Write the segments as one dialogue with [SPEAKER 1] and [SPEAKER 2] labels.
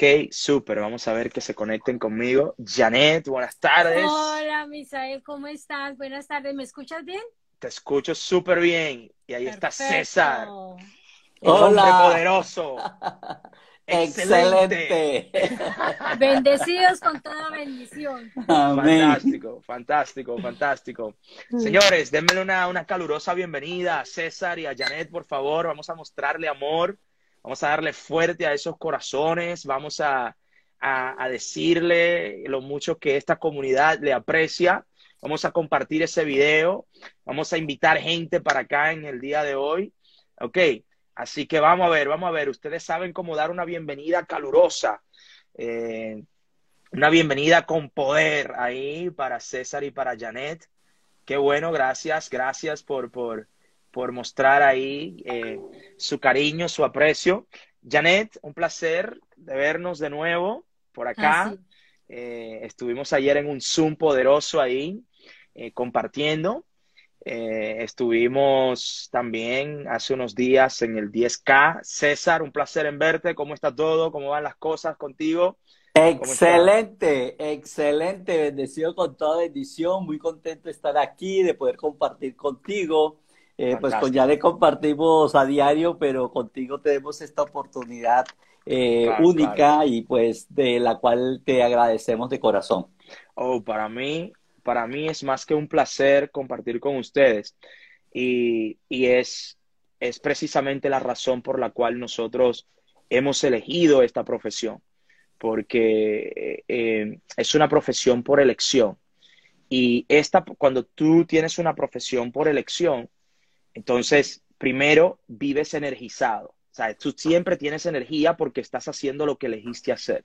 [SPEAKER 1] Ok, súper. Vamos a ver que se conecten conmigo. Janet, buenas tardes.
[SPEAKER 2] Hola, Misael, ¿cómo estás? Buenas tardes. ¿Me escuchas bien?
[SPEAKER 1] Te escucho súper bien. Y ahí está César.
[SPEAKER 3] Hola.
[SPEAKER 1] poderoso.
[SPEAKER 3] Excelente.
[SPEAKER 2] Bendecidos con toda bendición.
[SPEAKER 1] Fantástico, fantástico, fantástico. Señores, denme una, una calurosa bienvenida a César y a Janet, por favor. Vamos a mostrarle amor. Vamos a darle fuerte a esos corazones. Vamos a, a, decirle lo mucho que esta comunidad le aprecia. Vamos a compartir ese video. Vamos a invitar gente para acá en el día de hoy. Ok, Así que vamos a ver, vamos a ver. Ustedes saben cómo dar una bienvenida calurosa, eh, una bienvenida con poder ahí para César y para Janet. Qué bueno, gracias, gracias por, por, por mostrar ahí eh, su cariño, su aprecio. Janet, un placer de vernos de nuevo por acá. Eh, estuvimos ayer en un Zoom poderoso ahí, compartiendo. Eh, estuvimos también hace unos días en el 10K. César, un placer en verte. ¿Cómo está todo? ¿Cómo van las cosas contigo?
[SPEAKER 3] Excelente, excelente. Bendecido con toda bendición. Muy contento de estar aquí, de poder compartir contigo. Eh, pues con ya le compartimos a diario, pero contigo tenemos esta oportunidad eh, única y pues de la cual te agradecemos de corazón.
[SPEAKER 1] Oh, para mí para mí es más que un placer compartir con ustedes y, es, es precisamente la razón por la cual nosotros hemos elegido esta profesión, porque eh, eh, es una profesión por elección. Y esta, cuando tú tienes una profesión por elección, entonces, primero, vives energizado. O sea, tú siempre tienes energía porque estás haciendo lo que elegiste hacer.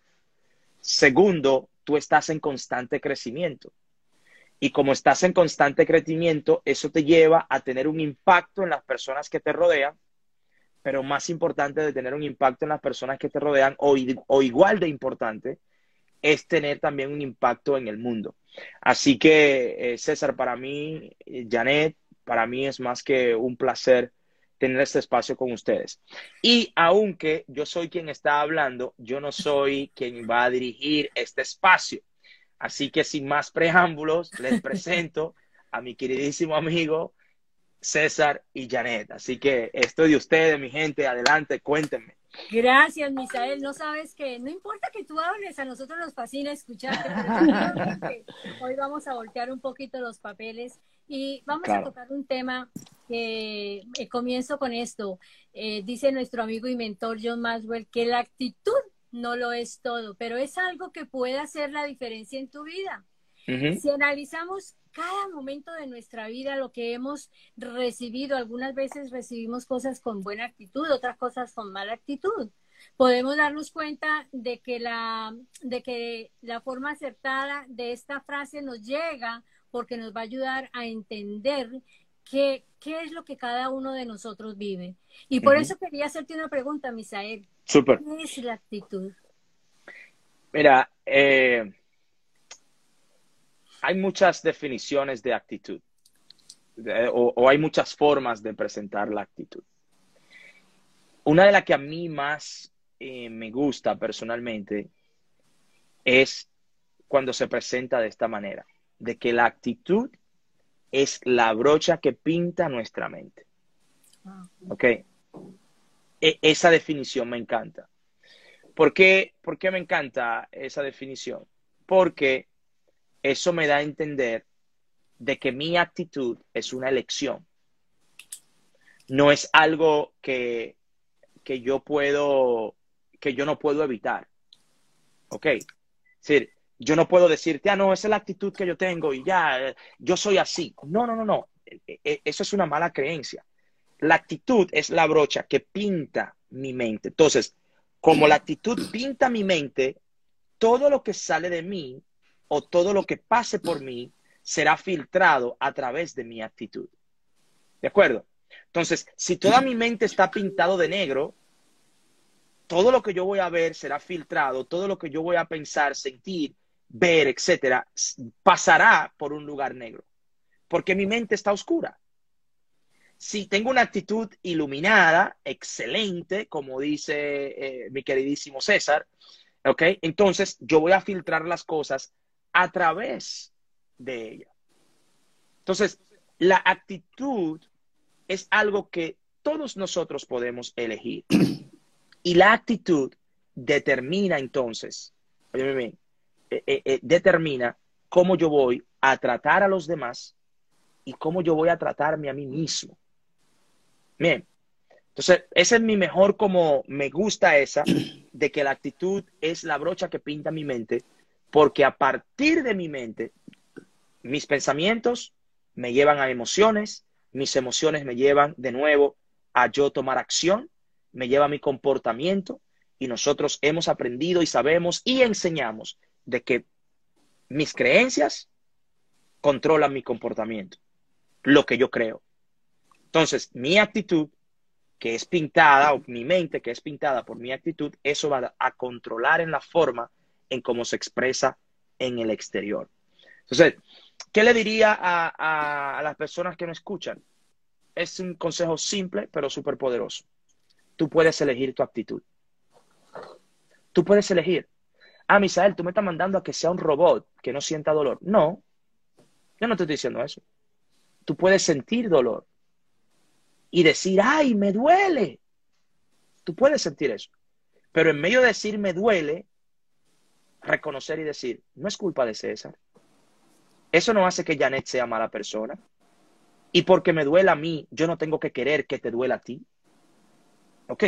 [SPEAKER 1] Segundo, tú estás en constante crecimiento. Y como estás en constante crecimiento, eso te lleva a tener un impacto en las personas que te rodean, pero más importante de tener un impacto en las personas que te rodean, o, igual de importante, es tener también un impacto en el mundo. Así que, eh, César, para mí, eh, Janet, para mí es más que un placer tener este espacio con ustedes. Y aunque yo soy quien está hablando, yo no soy quien va a dirigir este espacio. Así que sin más preámbulos, les presento a mi queridísimo amigo César y Janet. Así que estoy de ustedes, mi gente, adelante, cuéntenme.
[SPEAKER 2] Gracias, Misael. No sabes que no importa que tú hables, a nosotros nos fascina escucharte. hoy vamos a voltear un poquito los papeles y vamos a tocar un tema que eh, comienzo con esto. Eh, dice nuestro amigo y mentor John Maswell que la actitud no lo es todo, pero es algo que puede hacer la diferencia en tu vida. Si analizamos cada momento de nuestra vida, lo que hemos recibido, algunas veces recibimos cosas con buena actitud, otras cosas con mala actitud. Podemos darnos cuenta de que la, de que la forma acertada de esta frase nos llega porque nos va a ayudar a entender qué, qué es lo que cada uno de nosotros vive. Y por eso quería hacerte una pregunta, Misael.
[SPEAKER 1] Super.
[SPEAKER 2] ¿Qué es la actitud?
[SPEAKER 1] Mira, eh, hay muchas definiciones de actitud o, hay muchas formas de presentar la actitud. Una de las que a mí más eh, me gusta personalmente es cuando se presenta de esta manera, de que la actitud es la brocha que pinta nuestra mente. Ah. ¿Ok? E, esa definición me encanta. ¿Por qué, ¿Por qué me encanta esa definición? Porque eso me da a entender de que mi actitud es una elección. No es algo que, que yo puedo, que yo no puedo evitar. ¿Ok? Es decir, yo no puedo decirte, ah, no, esa es la actitud que yo tengo y ya, yo soy así. No, no, no, no. E, e, eso es una mala creencia. La actitud es la brocha que pinta mi mente. Entonces, como la actitud pinta mi mente, todo lo que sale de mí o todo lo que pase por mí será filtrado a través de mi actitud. ¿De acuerdo? Entonces, si toda mi mente está pintado de negro, todo lo que yo voy a ver será filtrado, todo lo que yo voy a pensar, sentir, ver, etcétera, pasará por un lugar negro, porque mi mente está oscura si tengo una actitud iluminada, excelente, como dice eh, mi queridísimo César, ¿Ok? Entonces, yo voy a filtrar las cosas a través de ella. Entonces, la actitud es algo que todos nosotros podemos elegir. Y la actitud determina entonces, eh, eh, eh, determina cómo yo voy a tratar a los demás y cómo yo voy a tratarme a mí mismo. Bien, entonces, ese es mi mejor como me gusta esa, de que la actitud es la brocha que pinta mi mente, porque a partir de mi mente, mis pensamientos me llevan a emociones, mis emociones me llevan de nuevo a yo tomar acción, me lleva a mi comportamiento y nosotros hemos aprendido y sabemos y enseñamos de que mis creencias controlan mi comportamiento, lo que yo creo. Entonces, mi actitud que es pintada, o mi mente que es pintada por mi actitud, eso va a controlar en la forma en cómo se expresa en el exterior. Entonces, ¿qué le diría a, las personas que me escuchan? Es un consejo simple, pero súper poderoso. Tú puedes elegir tu actitud. Tú puedes elegir. Ah, Misael, tú me estás mandando a que sea un robot que no sienta dolor. No, yo no te estoy diciendo eso. Tú puedes sentir dolor y decir, ay, me duele. Tú puedes sentir eso. Pero en medio de decir me duele, reconocer y decir, no es culpa de César. Eso no hace que Janet sea mala persona. Y porque me duele a mí, yo no tengo que querer que te duela a ti. ¿Ok?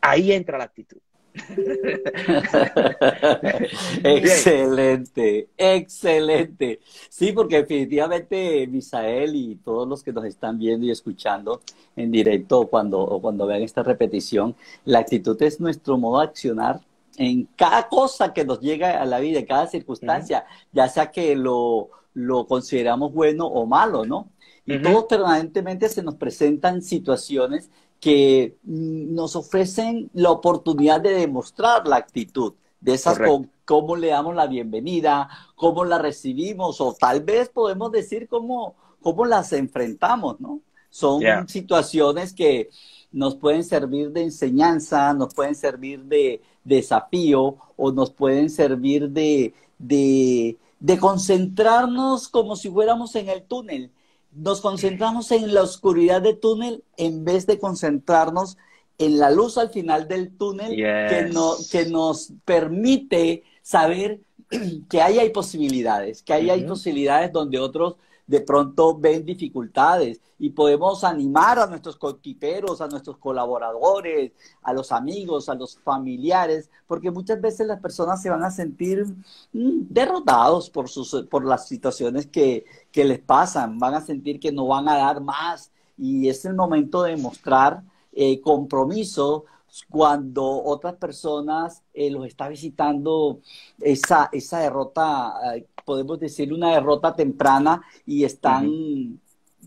[SPEAKER 1] Ahí entra la actitud.
[SPEAKER 3] excelente, excelente. Sí, porque definitivamente Misael y todos los que nos están viendo y escuchando en directo cuando, o cuando vean esta repetición, la actitud es nuestro modo de accionar en cada cosa que nos llega a la vida, en cada circunstancia, ya sea que lo, lo consideramos bueno o malo, ¿no? Y todos permanentemente se nos presentan situaciones que nos ofrecen la oportunidad de demostrar la actitud de esas cómo le damos la bienvenida, cómo la recibimos o tal vez podemos decir cómo, cómo las enfrentamos, ¿no? Son situaciones que nos pueden servir de enseñanza, nos pueden servir de, desafío o nos pueden servir de, de, de concentrarnos como si fuéramos en el túnel nos concentramos en la oscuridad del túnel en vez de concentrarnos en la luz al final del túnel que, no, que nos permite saber que ahí hay posibilidades, que ahí hay posibilidades donde otros de pronto ven dificultades y podemos animar a nuestros coequiperos, a nuestros colaboradores, a los amigos, a los familiares, porque muchas veces las personas se van a sentir mm, derrotados por, sus, por las situaciones que, que les pasan, van a sentir que no van a dar más. Y es el momento de mostrar eh, compromiso cuando otras personas eh, los está visitando esa, esa derrota, eh, podemos decir una derrota temprana y están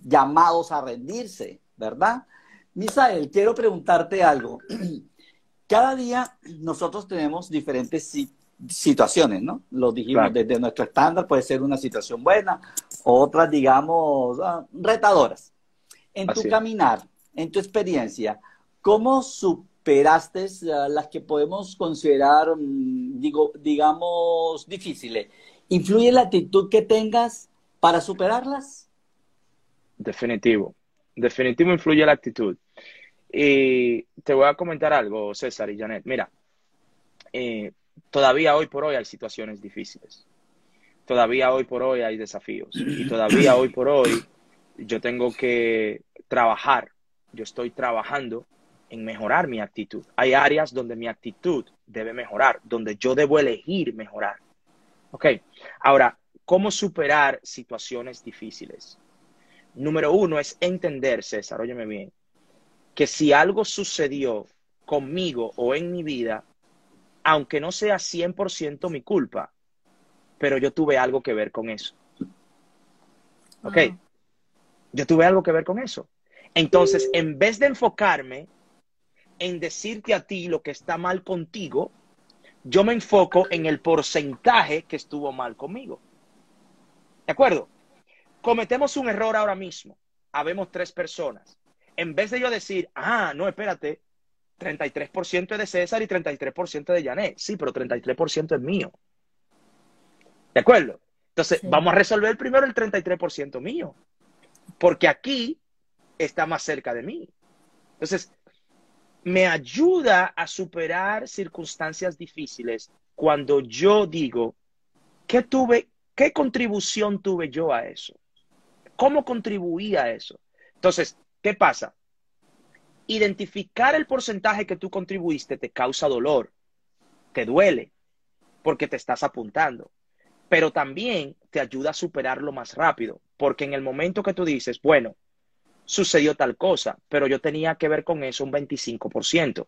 [SPEAKER 3] llamados a rendirse, ¿verdad? Misael, quiero preguntarte algo. Cada día nosotros tenemos diferentes situaciones, ¿no? Lo dijimos desde nuestro estándar, puede ser una situación buena, otras, digamos, ah, retadoras. En tu caminar, en tu experiencia, ¿cómo superaste las que podemos considerar, mm, digo, digamos, difíciles? ¿Influye la actitud que tengas para superarlas?
[SPEAKER 1] Definitivo. Definitivo influye la actitud. Y te voy a comentar algo, César y Janet. Mira, eh, todavía hoy por hoy hay situaciones difíciles. Todavía hoy por hoy hay desafíos. Y todavía hoy por hoy yo tengo que trabajar. Yo estoy trabajando en mejorar mi actitud. Hay áreas donde mi actitud debe mejorar, donde yo debo elegir mejorar. Ok, ahora, ¿cómo superar situaciones difíciles? Número uno es entender, César, óyeme bien, que si algo sucedió conmigo o en mi vida, aunque no sea 100% mi culpa, pero yo tuve algo que ver con eso. ¿Ok? Yo tuve algo que ver con eso. Entonces, en vez de enfocarme en decirte a ti lo que está mal contigo, yo me enfoco en el porcentaje que estuvo mal conmigo. ¿De acuerdo? Cometemos un error ahora mismo. Habemos tres personas. En vez de yo decir, ah, no, espérate, 33% es de César y 33% de Janet. Sí, pero 33% es mío. ¿De acuerdo? Entonces, vamos a resolver primero el 33% mío. Porque aquí está más cerca de mí. Entonces, me ayuda a superar circunstancias difíciles cuando yo digo, ¿qué tuve, qué contribución tuve yo a eso? ¿Cómo contribuí a eso? Entonces, ¿qué pasa? Identificar el porcentaje que tú contribuiste te causa dolor, te duele, porque te estás apuntando, pero también te ayuda a superarlo más rápido, porque en el momento que tú dices, bueno, sucedió tal cosa, pero yo tenía que ver con eso un 25%.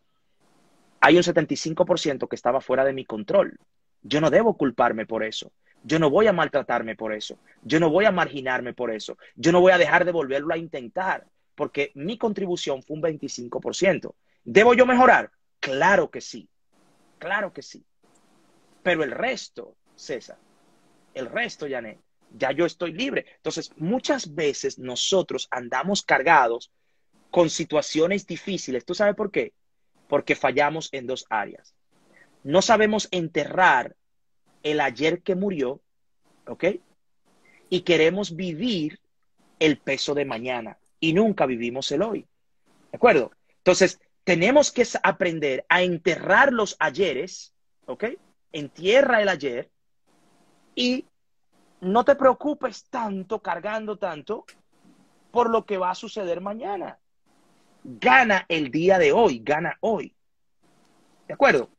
[SPEAKER 1] Hay un 75% que estaba fuera de mi control. Yo no debo culparme por eso. Yo no voy a maltratarme por eso. Yo no voy a marginarme por eso. Yo no voy a dejar de volverlo a intentar porque mi contribución fue un 25%. ¿Debo yo mejorar? Claro que sí. Claro que sí. Pero el resto, César, el resto, Janet, ya yo estoy libre. Entonces, muchas veces nosotros andamos cargados con situaciones difíciles. ¿Tú sabes por qué? Porque fallamos en dos áreas. No sabemos enterrar el ayer que murió, ¿ok? Y queremos vivir el peso de mañana y nunca vivimos el hoy. ¿De acuerdo? Entonces, tenemos que aprender a enterrar los ayeres, ¿ok? Entierra el ayer y no te preocupes tanto, cargando tanto, por lo que va a suceder mañana. Gana el día de hoy, gana hoy. ¿De acuerdo?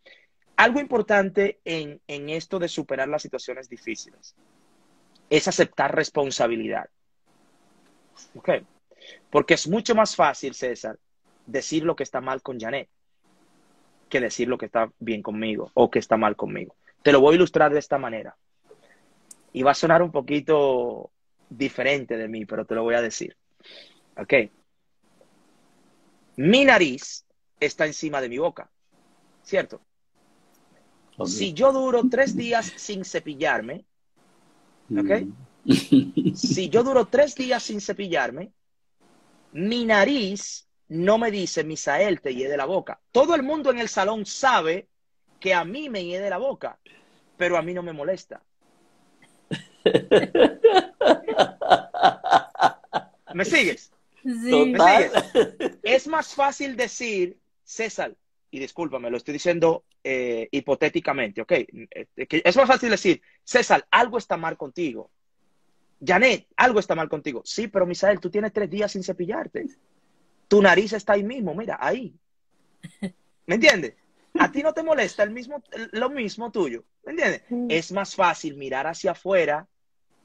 [SPEAKER 1] Algo importante en, en esto de superar las situaciones difíciles es aceptar responsabilidad. ¿Ok? Porque es mucho más fácil, César, decir lo que está mal con Janet que decir lo que está bien conmigo o que está mal conmigo. Te lo voy a ilustrar de esta manera y va a sonar un poquito diferente de mí, pero te lo voy a decir. ¿Ok? Mi nariz está encima de mi boca, ¿cierto? Si yo duro tres días sin cepillarme, ¿ok? Mm. si yo duro tres días sin cepillarme, mi nariz no me dice, Misael, te hiede la boca. Todo el mundo en el salón sabe que a mí me hiede la boca, pero a mí no me molesta. ¿Me sigues?
[SPEAKER 2] Sí.
[SPEAKER 1] Es más fácil decir, César, y discúlpame, lo estoy diciendo eh, hipotéticamente, ¿ok? Eh, es más fácil decir, César, algo está mal contigo. Janet, algo está mal contigo. Sí, pero Misael, tú tienes tres días sin cepillarte. Tu nariz está ahí mismo, mira, ahí. ¿Me entiendes? A ti no te molesta el mismo, lo mismo tuyo. ¿Me entiendes? Es más fácil mirar hacia afuera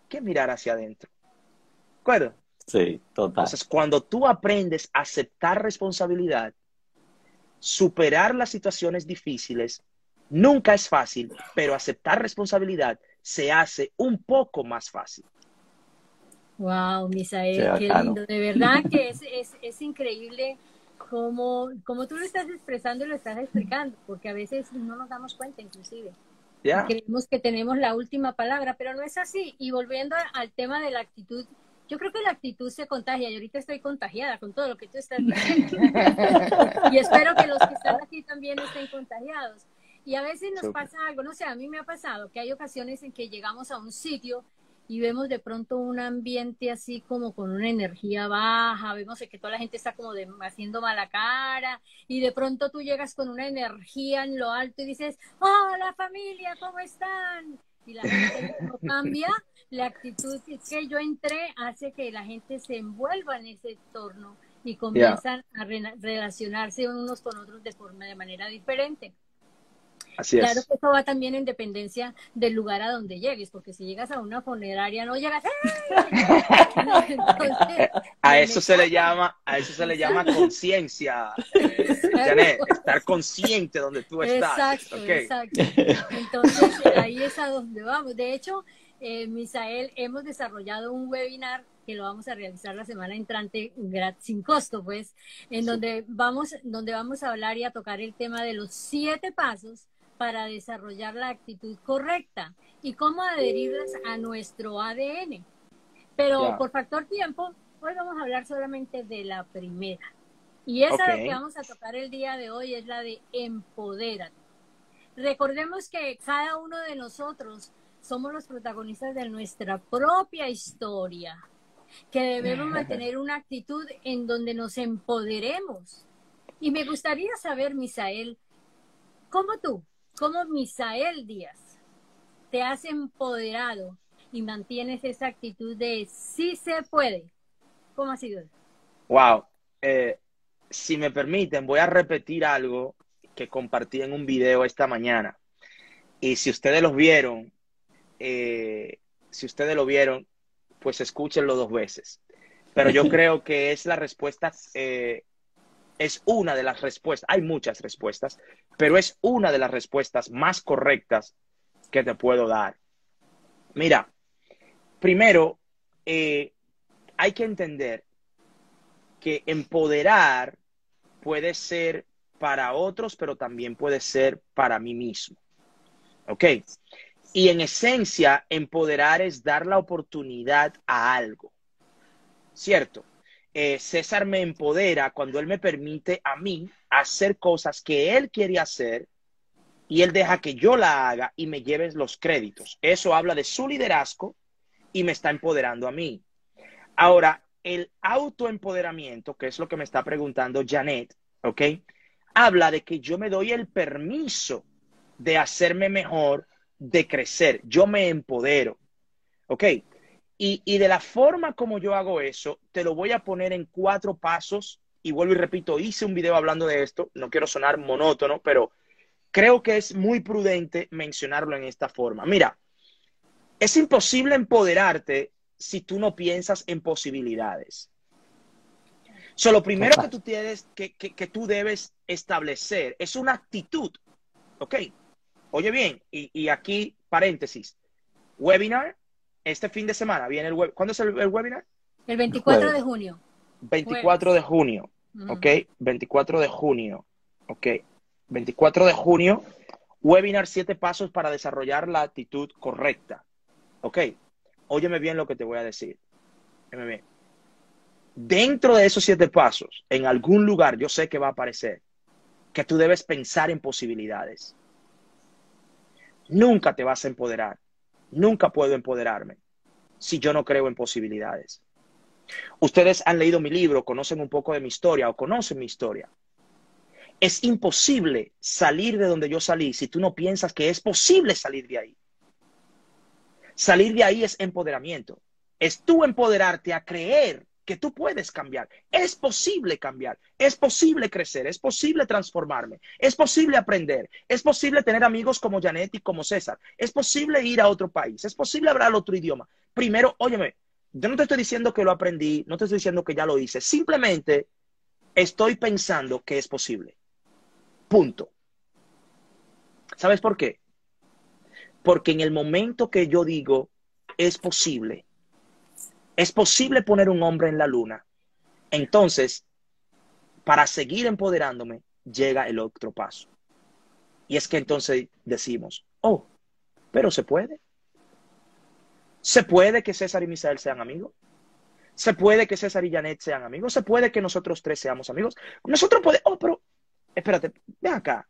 [SPEAKER 1] que mirar hacia adentro. ¿De acuerdo?
[SPEAKER 3] Sí, total.
[SPEAKER 1] Entonces, cuando tú aprendes a aceptar responsabilidad, superar las situaciones difíciles, nunca es fácil, pero aceptar responsabilidad se hace un poco más fácil.
[SPEAKER 2] Wow, Misael, qué lindo. De verdad que es, es, es increíble como, como tú lo estás expresando y lo estás explicando, porque a veces no nos damos cuenta inclusive. Creemos que tenemos la última palabra, pero no es así. Y volviendo al tema de la actitud, yo creo que la actitud se contagia y ahorita estoy contagiada con todo lo que tú estás diciendo. y espero que los que están aquí también estén contagiados. Y a veces nos pasa algo, no sé, a mí me ha pasado que hay ocasiones en que llegamos a un sitio y vemos de pronto un ambiente así como con una energía baja, vemos que toda la gente está como haciendo mala cara y de pronto tú llegas con una energía en lo alto y dices, hola familia, ¿cómo están? Y la gente no cambia, la actitud que yo entré hace que la gente se envuelva en ese entorno y comienzan a relacionarse unos con otros de forma de manera diferente claro que eso va también en dependencia del lugar a donde llegues, porque si llegas a una funeraria no llegas.
[SPEAKER 1] a eso se le llama, a eso se le llama conciencia, eh, estar consciente donde tú estás.
[SPEAKER 2] Exacto, exacto. Entonces ahí es a donde vamos. De hecho, eh, Misael, hemos desarrollado un webinar que lo vamos a realizar la semana entrante sin costo, pues, en donde vamos, donde vamos a hablar y a tocar el tema de los siete pasos para desarrollar la actitud correcta y cómo adherirlas a nuestro ADN. Pero por factor tiempo, hoy vamos a hablar solamente de la primera. Y esa de que vamos a tocar el día de hoy es la de empodérate. Recordemos que cada uno de nosotros somos los protagonistas de nuestra propia historia, que debemos mantener una actitud en donde nos empoderemos. Y me gustaría saber, Misael, ¿cómo tú, cómo Misael Díaz, te has empoderado y mantienes esa actitud de sí se puede? ¿Cómo ha sido?
[SPEAKER 1] Wow. Eh, si me permiten, voy a repetir algo que compartí en un video esta mañana. Y si ustedes lo vieron, eh, si ustedes lo vieron, pues escúchenlo dos veces. Pero yo creo que es la respuesta, eh, es una de las respuestas, hay muchas respuestas, pero es una de las respuestas más correctas que te puedo dar. Mira, primero, eh, hay que entender que empoderar puede ser para otros, pero también puede ser para mí mismo. ¿Ok? Y en esencia, empoderar es dar la oportunidad a algo. ¿Cierto? Eh, César me empodera cuando él me permite a mí hacer cosas que él quiere hacer y él deja que yo la haga y me lleve los créditos. Eso habla de su liderazgo y me está empoderando a mí. Ahora, el autoempoderamiento, que es lo que me está preguntando Janet, ¿ok? Habla de que yo me doy el permiso de hacerme mejor de crecer, yo me empodero. ¿Ok? Y, y, de la forma como yo hago eso, te lo voy a poner en cuatro pasos. Y vuelvo y repito, hice un video hablando de esto, no quiero sonar monótono, pero creo que es muy prudente mencionarlo en esta forma. Mira, es imposible empoderarte si tú no piensas en posibilidades. So, lo primero que tú tienes, que, que, que tú debes establecer es una actitud, ¿ok? Oye bien, y, aquí paréntesis, webinar, este fin de semana viene el web. ¿Cuándo es el, webinar?
[SPEAKER 2] El 24 de junio.
[SPEAKER 1] 24 de junio, ok, 24 de junio, ok, 24 de junio, webinar siete pasos para desarrollar la actitud correcta, ok, óyeme bien lo que te voy a decir, óyeme Dentro de esos siete pasos, en algún lugar yo sé que va a aparecer que tú debes pensar en posibilidades nunca te vas a empoderar. Nunca puedo empoderarme si yo no creo en posibilidades. Ustedes han leído mi libro, conocen un poco de mi historia o conocen mi historia. Es imposible salir de donde yo salí si tú no piensas que es posible salir de ahí. Salir de ahí es empoderamiento. Es tú empoderarte a creer que tú puedes cambiar. Es posible cambiar, es posible crecer, es posible transformarme, es posible aprender, es posible tener amigos como Janet y como César, es posible ir a otro país, es posible hablar otro idioma. Primero, óyeme, yo no te estoy diciendo que lo aprendí, no te estoy diciendo que ya lo hice, simplemente estoy pensando que es posible. Punto. ¿Sabes por qué? Porque en el momento que yo digo es posible, es posible poner un hombre en la luna. Entonces, para seguir empoderándome, llega el otro paso. Y es que entonces decimos, oh, pero se puede. Se puede que César y Misael sean amigos. Se puede que César y Janet sean amigos. Se puede que nosotros tres seamos amigos. Nosotros podemos, oh, pero, espérate, ven acá.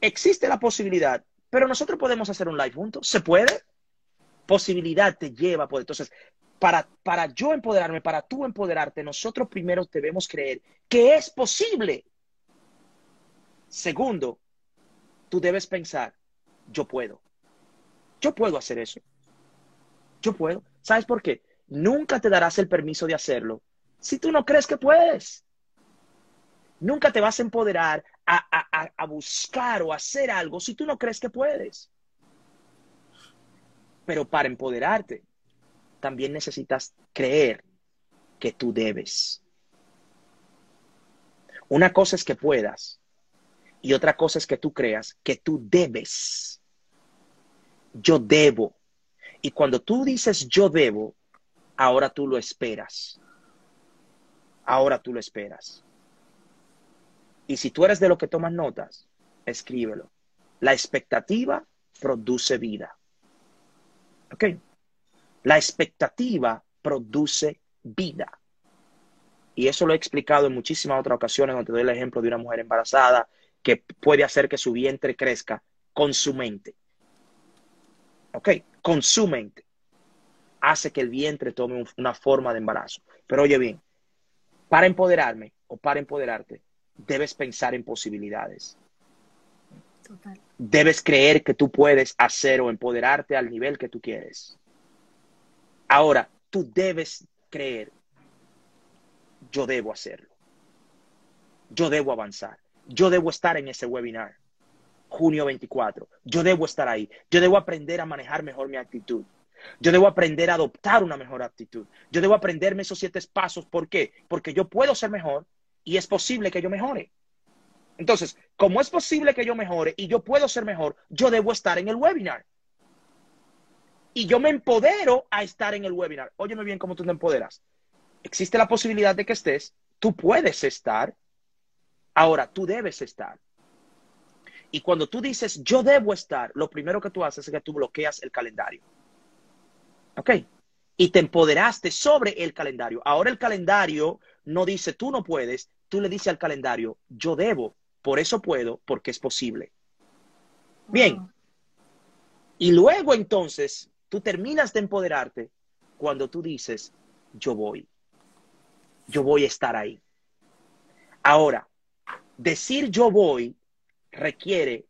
[SPEAKER 1] Existe la posibilidad, pero nosotros podemos hacer un live juntos. ¿Se puede? Posibilidad te lleva, pues entonces para, para yo empoderarme, para tú empoderarte, nosotros primero debemos creer que es posible. Segundo, tú debes pensar, yo puedo. Yo puedo hacer eso. Yo puedo. ¿Sabes por qué? Nunca te darás el permiso de hacerlo si tú no crees que puedes. Nunca te vas a empoderar a, a buscar o hacer algo si tú no crees que puedes. Pero para empoderarte, también necesitas creer que tú debes. Una cosa es que puedas y otra cosa es que tú creas que tú debes. Yo debo. Y cuando tú dices yo debo, ahora tú lo esperas. Ahora tú lo esperas. Y si tú eres de lo que tomas notas, escríbelo. La expectativa produce vida. ¿Ok? La expectativa produce vida. y eso lo he explicado en muchísimas otras ocasiones, donde te doy el ejemplo de una mujer embarazada que puede hacer que su vientre crezca con su mente. ¿Ok? Con su mente. Hace que el vientre tome una forma de embarazo. Pero oye bien, para empoderarme o para empoderarte, debes pensar en posibilidades. Debes creer que tú puedes hacer o empoderarte al nivel que tú quieres. Ahora, tú debes creer, yo debo hacerlo. Yo debo avanzar. Yo debo estar en ese webinar, junio 24. Yo debo estar ahí. Yo debo aprender a manejar mejor mi actitud. Yo debo aprender a adoptar una mejor actitud. Yo debo aprenderme esos siete pasos. ¿Por qué? Porque yo puedo ser mejor y es posible que yo mejore. Entonces, como es posible que yo mejore y yo puedo ser mejor, yo debo estar en el webinar. Y yo me empodero a estar en el webinar. Óyeme bien cómo tú te empoderas. Existe la posibilidad de que estés, tú puedes estar, ahora tú debes estar. Y cuando tú dices yo debo estar, lo primero que tú haces es que tú bloqueas el calendario. ¿Ok? Y te empoderaste sobre el calendario. Ahora el calendario no dice tú no puedes, tú le dices al calendario yo debo, por eso puedo, porque es posible. Bien. Y luego entonces tú terminas de empoderarte cuando tú dices yo voy. Yo voy a estar ahí. Ahora, decir yo voy requiere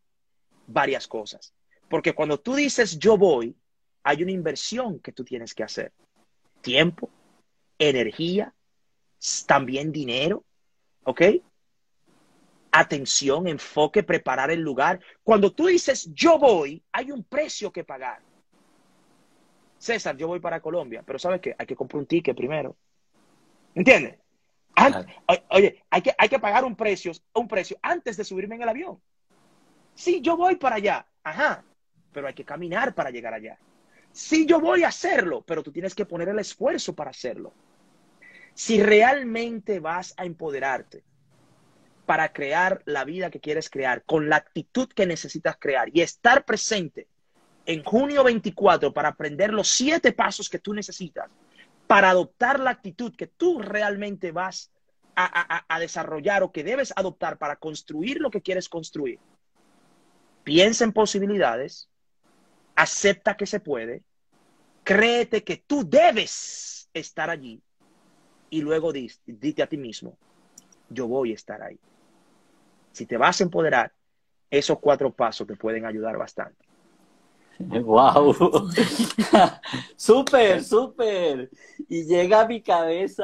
[SPEAKER 1] varias cosas. Porque cuando tú dices yo voy, hay una inversión que tú tienes que hacer. Tiempo, energía, también dinero, ¿ok? Atención, enfoque, preparar el lugar. Cuando tú dices yo voy, hay un precio que pagar. César, yo voy para Colombia, pero ¿sabes qué? Hay que comprar un ticket primero. ¿Entiendes? Oye, hay que, hay que pagar un precio, un precio antes de subirme en el avión. Sí, yo voy para allá. Ajá, pero hay que caminar para llegar allá. Sí, yo voy a hacerlo, pero tú tienes que poner el esfuerzo para hacerlo. Si realmente vas a empoderarte para crear la vida que quieres crear, con la actitud que necesitas crear y estar presente en junio 24 para aprender los siete pasos que tú necesitas para adoptar la actitud que tú realmente vas a, desarrollar o que debes adoptar para construir lo que quieres construir. Piensa en posibilidades, acepta que se puede, créete que tú debes estar allí y luego dite a ti mismo, yo voy a estar ahí. Si te vas a empoderar, esos cuatro pasos te pueden ayudar bastante.
[SPEAKER 3] ¡Wow! ¡Súper, súper! Y llega a mi cabeza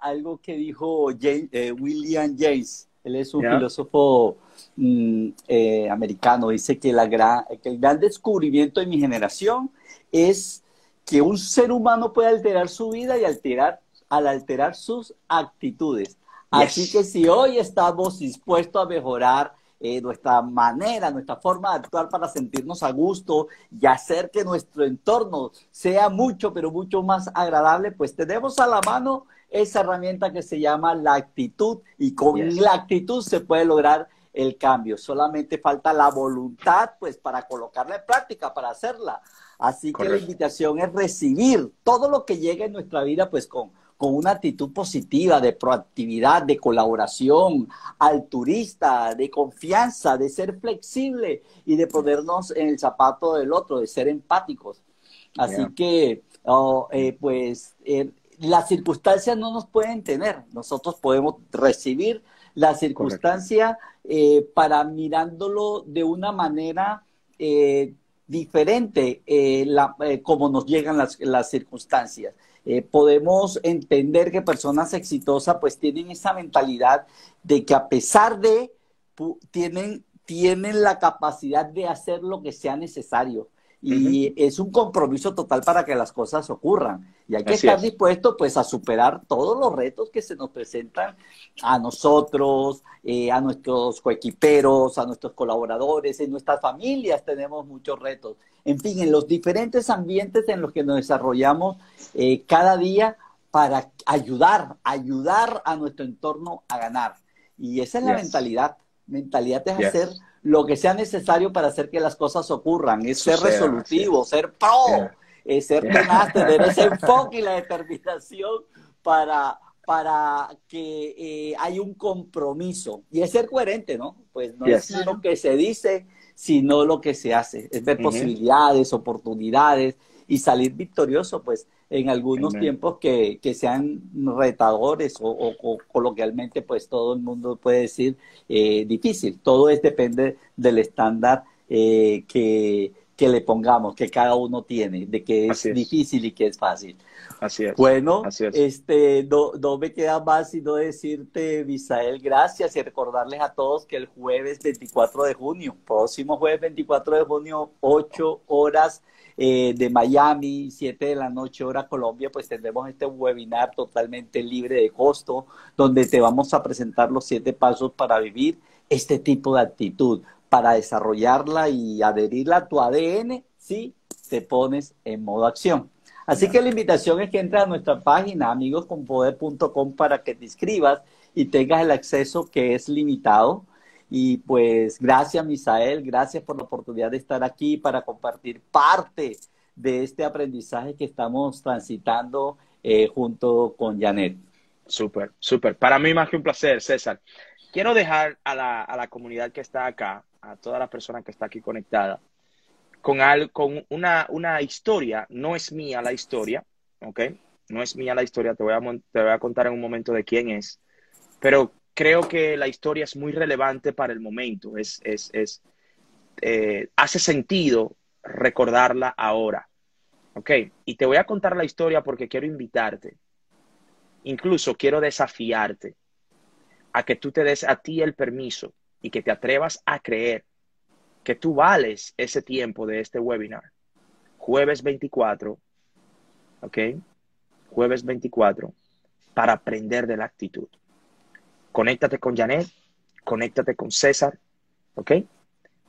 [SPEAKER 3] algo que dijo eh, William James. Él es un filósofo mm, eh, americano. Dice que, la gran, que el gran descubrimiento de mi generación es que un ser humano puede alterar su vida y alterar, al alterar sus actitudes. Así que si hoy estamos dispuestos a mejorar eh, nuestra manera, nuestra forma de actuar para sentirnos a gusto y hacer que nuestro entorno sea mucho, pero mucho más agradable, pues tenemos a la mano esa herramienta que se llama la actitud y con la actitud se puede lograr el cambio. Solamente falta la voluntad, pues, para colocarla en práctica, para hacerla. Así que la invitación es recibir todo lo que llegue en nuestra vida, pues, con, con una actitud positiva, de proactividad, de colaboración, alturista, de confianza, de ser flexible y de ponernos en el zapato del otro, de ser empáticos. Así que, oh, eh, pues, eh, las circunstancias no nos pueden tener. Nosotros podemos recibir la circunstancia eh, para mirándolo de una manera diferente, como nos llegan las, las circunstancias. Eh, podemos entender que personas exitosas pues tienen esa mentalidad de que a pesar de, tienen, tienen la capacidad de hacer lo que sea necesario. Y es un compromiso total para que las cosas ocurran. Y hay que estar dispuesto pues a superar todos los retos que se nos presentan a nosotros, eh, a nuestros coequiperos, a nuestros colaboradores, en nuestras familias tenemos muchos retos. En fin, en los diferentes ambientes en los que nos desarrollamos eh, cada día para ayudar, ayudar a nuestro entorno a ganar. Y esa es la mentalidad. Mentalidad es hacer lo que sea necesario para hacer que las cosas ocurran, es ser resolutivo, ser pro, es ser tenaz, tener ese enfoque y la determinación para, para que eh, haya un compromiso. Y es ser coherente, ¿no? Pues no es lo que se dice, sino lo que se hace, es ver posibilidades, oportunidades y salir victorioso, pues en algunos tiempos que, sean retadores o, coloquialmente, pues todo el mundo puede decir eh, difícil. Todo es depende del estándar eh, que, que, le pongamos, que cada uno tiene, de que es, difícil y que es fácil.
[SPEAKER 1] Así es.
[SPEAKER 3] Bueno, este, no, no, me queda más sino decirte, Misael, gracias y recordarles a todos que el jueves 24 de junio, próximo jueves 24 de junio, 8 horas eh, de Miami, 7 de la noche hora Colombia, pues tendremos este webinar totalmente libre de costo, donde te vamos a presentar los siete pasos para vivir este tipo de actitud, para desarrollarla y adherirla a tu ADN si te pones en modo acción. Así que la invitación es que entres a nuestra página amigosconpoder.com para que te inscribas y tengas el acceso que es limitado y pues gracias, Misael, gracias por la oportunidad de estar aquí para compartir parte de este aprendizaje que estamos transitando eh, junto con Janet.
[SPEAKER 1] Súper, súper. Para mí más que un placer, César. Quiero dejar a la, a la comunidad que está acá, a toda la persona que está aquí conectada, con, al, con una, una historia. No es mía la historia, ¿ok? No es mía la historia, te voy a, te voy a contar en un momento de quién es, pero creo que la historia es muy relevante para el momento. Es, es, es eh, hace sentido recordarla ahora. ¿Ok? Y te voy a contar la historia porque quiero invitarte. Incluso quiero desafiarte a que tú te des a ti el permiso y que te atrevas a creer que tú vales ese tiempo de este webinar. Jueves 24, ¿ok? Jueves 24, para aprender de la actitud conéctate con Janet, conéctate con César, ¿ok?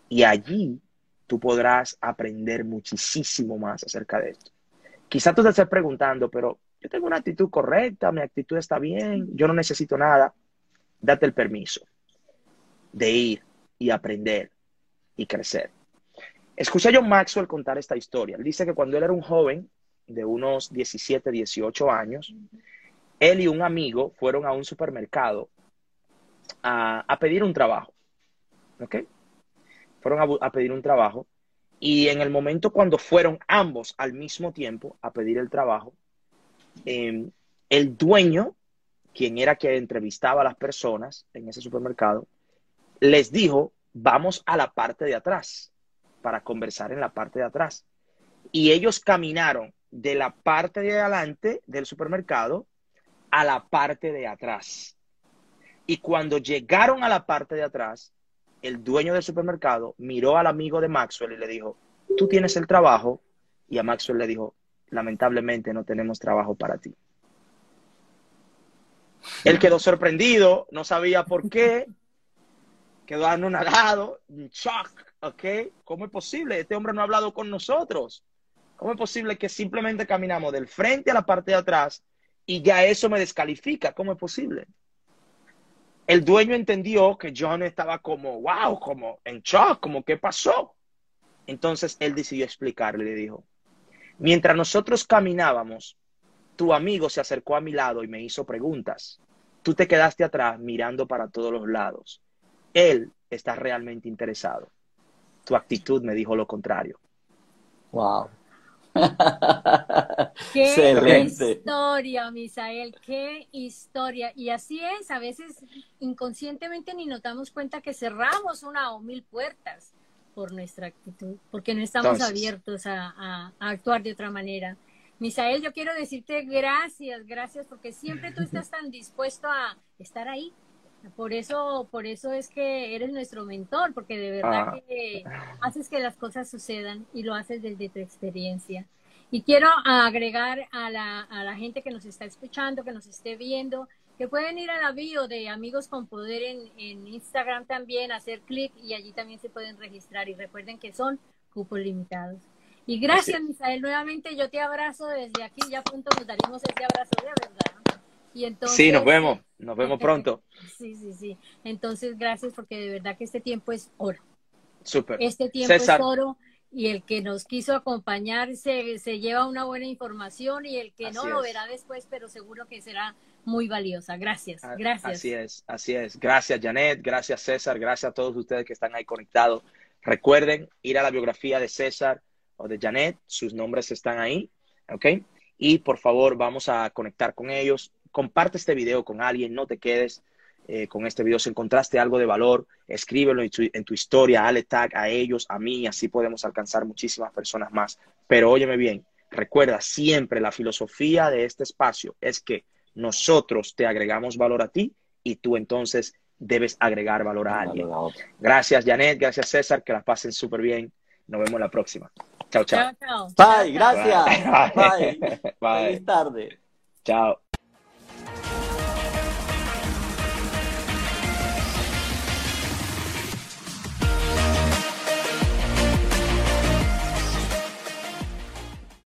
[SPEAKER 1] Y allí tú podrás aprender muchísimo más acerca de esto. Quizá tú te estés preguntando, pero yo tengo una actitud correcta, mi actitud está bien, yo no necesito nada. Date el permiso de ir y aprender y crecer. Escuché a John Maxwell contar esta historia. Él dice que cuando él era un joven de unos 17, 18 años, él y un amigo fueron a un supermercado a, pedir un trabajo. ¿Ok? Fueron a, pedir un trabajo y en el momento cuando fueron ambos al mismo tiempo a pedir el trabajo, em, el dueño, quien era que entrevistaba a las personas en ese supermercado, les dijo, vamos a la parte de atrás para conversar en la parte de atrás. Y ellos caminaron de la parte de adelante del supermercado a la parte de atrás. Y cuando llegaron a la parte de atrás, el dueño del supermercado miró al amigo de Maxwell y le dijo, tú tienes el trabajo. Y a Maxwell le dijo, lamentablemente no tenemos trabajo para ti. Él quedó sorprendido, no sabía por qué, quedó anonadado, en shock, ¿ok? ¿Cómo es posible? Este hombre no ha hablado con nosotros. ¿Cómo es posible que simplemente caminamos del frente a la parte de atrás y ya eso me descalifica? ¿Cómo es posible? El dueño entendió que John estaba como, wow, como en shock, como, ¿qué pasó? Entonces él decidió explicarle, le dijo, mientras nosotros caminábamos, tu amigo se acercó a mi lado y me hizo preguntas. Tú te quedaste atrás mirando para todos los lados. Él está realmente interesado. Tu actitud me dijo lo contrario.
[SPEAKER 3] Wow.
[SPEAKER 2] qué historia, Misael, qué historia. Y así es, a veces inconscientemente ni nos damos cuenta que cerramos una o mil puertas por nuestra actitud, porque no estamos abiertos a, actuar de otra manera. Misael, yo quiero decirte gracias, gracias, porque siempre tú estás tan dispuesto a estar ahí. Por eso, por eso es que eres nuestro mentor, porque de verdad ah. que haces que las cosas sucedan y lo haces desde tu experiencia. Y quiero agregar a la, a la gente que nos está escuchando, que nos esté viendo, que pueden ir a la bio de Amigos con Poder en, en Instagram también, hacer clic y allí también se pueden registrar. Y recuerden que son cupos limitados. Y gracias, Misael, nuevamente yo te abrazo desde aquí, ya pronto nos daremos ese abrazo de verdad. Y entonces,
[SPEAKER 1] sí, nos vemos, nos vemos pronto.
[SPEAKER 2] sí, sí, sí. Entonces, gracias porque de verdad que este tiempo es oro.
[SPEAKER 1] Súper.
[SPEAKER 2] Este tiempo es oro y el que nos quiso acompañar se, se lleva una buena información y el que no lo verá después, pero seguro que será muy valiosa. Gracias, gracias.
[SPEAKER 1] Así es, así es. Gracias, Janet. Gracias, César. Gracias a todos ustedes que están ahí conectados. Recuerden ir a la biografía de César o de Janet. Sus nombres están ahí. ¿Ok? Y por favor, vamos a conectar con ellos. Comparte este video con alguien. No te quedes eh, con este video. Si encontraste algo de valor, escríbelo en tu, en tu historia. Dale tag a ellos, a mí. Así podemos alcanzar muchísimas personas más. Pero óyeme bien. Recuerda siempre la filosofía de este espacio es que nosotros te agregamos valor a ti y tú entonces debes agregar valor a alguien. Gracias, Janet. Gracias, César. Que las pasen súper bien. Nos vemos la próxima. Chao, chao.
[SPEAKER 3] Bye, gracias. Bye. Bye. Feliz tarde.
[SPEAKER 1] Chao.